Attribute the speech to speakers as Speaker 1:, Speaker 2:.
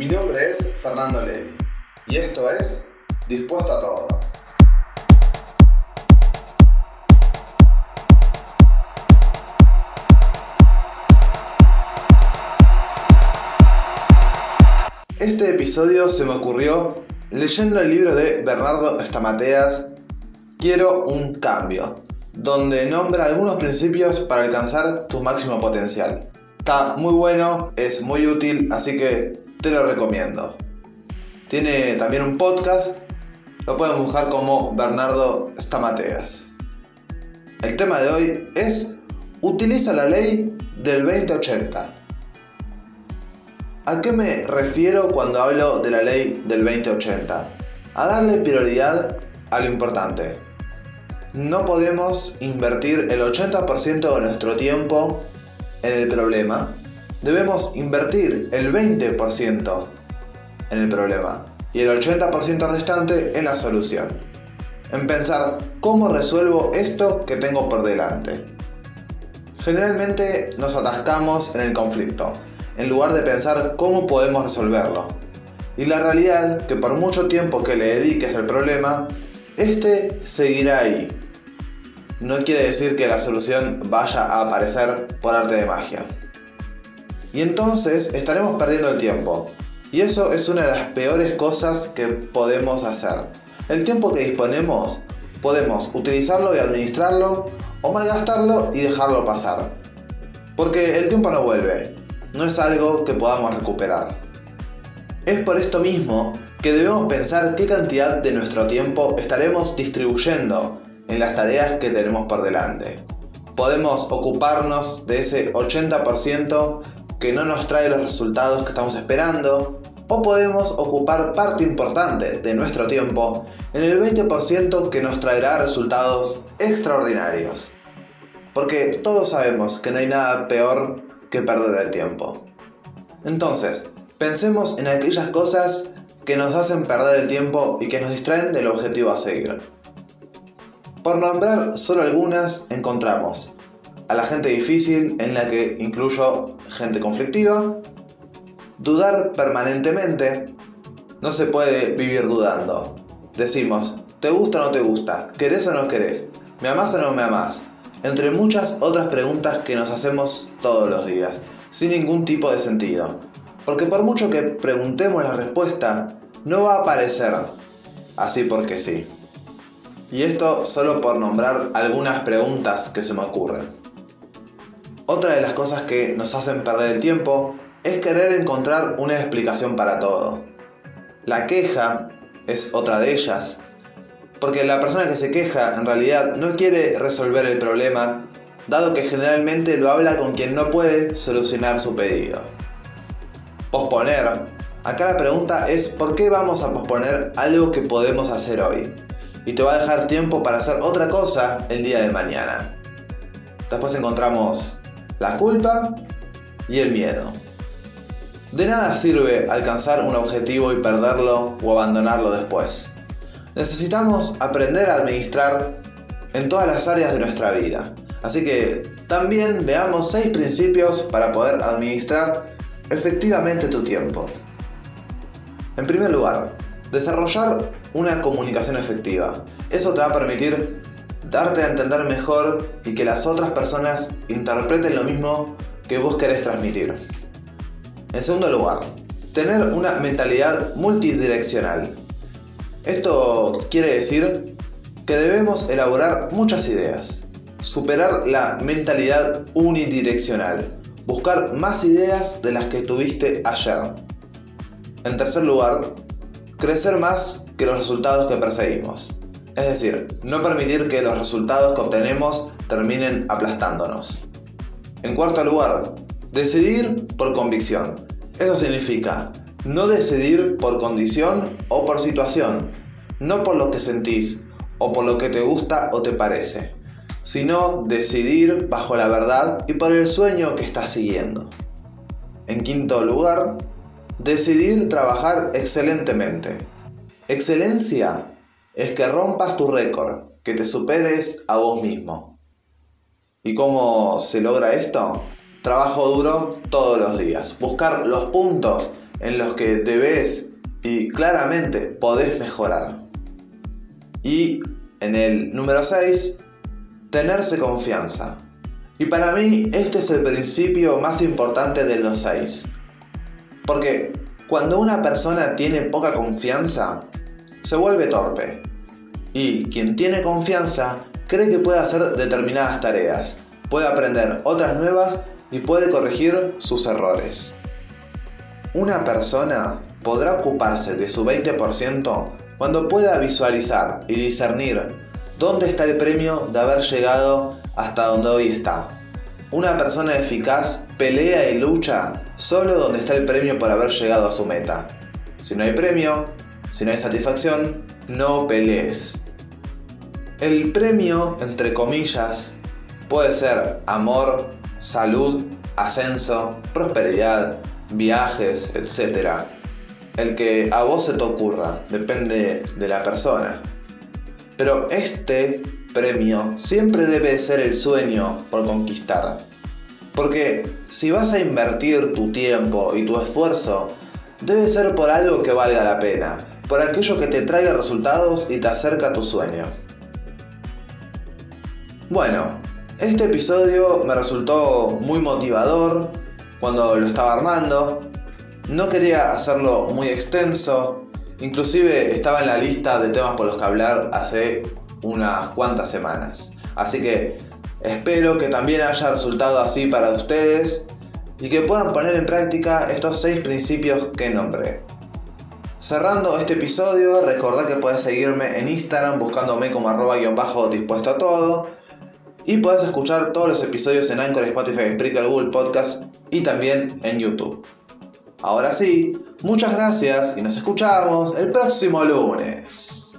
Speaker 1: Mi nombre es Fernando Levi y esto es Dispuesto a Todo. Este episodio se me ocurrió leyendo el libro de Bernardo Stamateas, Quiero un cambio, donde nombra algunos principios para alcanzar tu máximo potencial. Está muy bueno, es muy útil, así que te lo recomiendo. Tiene también un podcast, lo pueden buscar como Bernardo Stamateas. El tema de hoy es Utiliza la ley del 2080. ¿A qué me refiero cuando hablo de la ley del 2080? A darle prioridad a lo importante. No podemos invertir el 80% de nuestro tiempo en el problema. Debemos invertir el 20% en el problema y el 80% restante en la solución. En pensar cómo resuelvo esto que tengo por delante. Generalmente nos atascamos en el conflicto, en lugar de pensar cómo podemos resolverlo. Y la realidad que por mucho tiempo que le dediques al problema, este seguirá ahí. No quiere decir que la solución vaya a aparecer por arte de magia. Y entonces estaremos perdiendo el tiempo. Y eso es una de las peores cosas que podemos hacer. El tiempo que disponemos, podemos utilizarlo y administrarlo o malgastarlo y dejarlo pasar. Porque el tiempo no vuelve, no es algo que podamos recuperar. Es por esto mismo que debemos pensar qué cantidad de nuestro tiempo estaremos distribuyendo en las tareas que tenemos por delante. Podemos ocuparnos de ese 80% que no nos trae los resultados que estamos esperando, o podemos ocupar parte importante de nuestro tiempo en el 20% que nos traerá resultados extraordinarios. Porque todos sabemos que no hay nada peor que perder el tiempo. Entonces, pensemos en aquellas cosas que nos hacen perder el tiempo y que nos distraen del objetivo a seguir. Por nombrar solo algunas, encontramos a la gente difícil, en la que incluyo gente conflictiva, dudar permanentemente, no se puede vivir dudando. Decimos, ¿te gusta o no te gusta? ¿Querés o no querés? ¿Me amás o no me amás? Entre muchas otras preguntas que nos hacemos todos los días, sin ningún tipo de sentido. Porque por mucho que preguntemos la respuesta, no va a aparecer así porque sí. Y esto solo por nombrar algunas preguntas que se me ocurren. Otra de las cosas que nos hacen perder el tiempo es querer encontrar una explicación para todo. La queja es otra de ellas, porque la persona que se queja en realidad no quiere resolver el problema, dado que generalmente lo habla con quien no puede solucionar su pedido. Posponer. Acá la pregunta es ¿por qué vamos a posponer algo que podemos hacer hoy? Y te va a dejar tiempo para hacer otra cosa el día de mañana. Después encontramos la culpa y el miedo. De nada sirve alcanzar un objetivo y perderlo o abandonarlo después. Necesitamos aprender a administrar en todas las áreas de nuestra vida. Así que también veamos 6 principios para poder administrar efectivamente tu tiempo. En primer lugar, desarrollar una comunicación efectiva. Eso te va a permitir darte a entender mejor y que las otras personas interpreten lo mismo que vos querés transmitir. En segundo lugar, tener una mentalidad multidireccional. Esto quiere decir que debemos elaborar muchas ideas, superar la mentalidad unidireccional, buscar más ideas de las que tuviste ayer. En tercer lugar, crecer más que los resultados que perseguimos. Es decir, no permitir que los resultados que obtenemos terminen aplastándonos. En cuarto lugar, decidir por convicción. Eso significa no decidir por condición o por situación, no por lo que sentís o por lo que te gusta o te parece, sino decidir bajo la verdad y por el sueño que estás siguiendo. En quinto lugar, decidir trabajar excelentemente. Excelencia es que rompas tu récord, que te superes a vos mismo. ¿Y cómo se logra esto? Trabajo duro todos los días. Buscar los puntos en los que debes y claramente podés mejorar. Y en el número 6, tenerse confianza. Y para mí este es el principio más importante de los 6. Porque cuando una persona tiene poca confianza, se vuelve torpe. Y quien tiene confianza cree que puede hacer determinadas tareas, puede aprender otras nuevas y puede corregir sus errores. Una persona podrá ocuparse de su 20% cuando pueda visualizar y discernir dónde está el premio de haber llegado hasta donde hoy está. Una persona eficaz pelea y lucha solo donde está el premio por haber llegado a su meta. Si no hay premio, si no hay satisfacción, no pelees. El premio, entre comillas, puede ser amor, salud, ascenso, prosperidad, viajes, etc. El que a vos se te ocurra, depende de la persona. Pero este premio siempre debe ser el sueño por conquistar. Porque si vas a invertir tu tiempo y tu esfuerzo, debe ser por algo que valga la pena, por aquello que te traiga resultados y te acerca a tu sueño. Bueno, este episodio me resultó muy motivador cuando lo estaba armando. No quería hacerlo muy extenso, inclusive estaba en la lista de temas por los que hablar hace unas cuantas semanas. Así que espero que también haya resultado así para ustedes y que puedan poner en práctica estos seis principios que nombré. Cerrando este episodio, recordad que puedes seguirme en Instagram buscándome como arroba guion bajo dispuesto a todo. Y puedes escuchar todos los episodios en Anchor, Spotify, Spreaker, Google Podcast y también en YouTube. Ahora sí, muchas gracias y nos escuchamos el próximo lunes.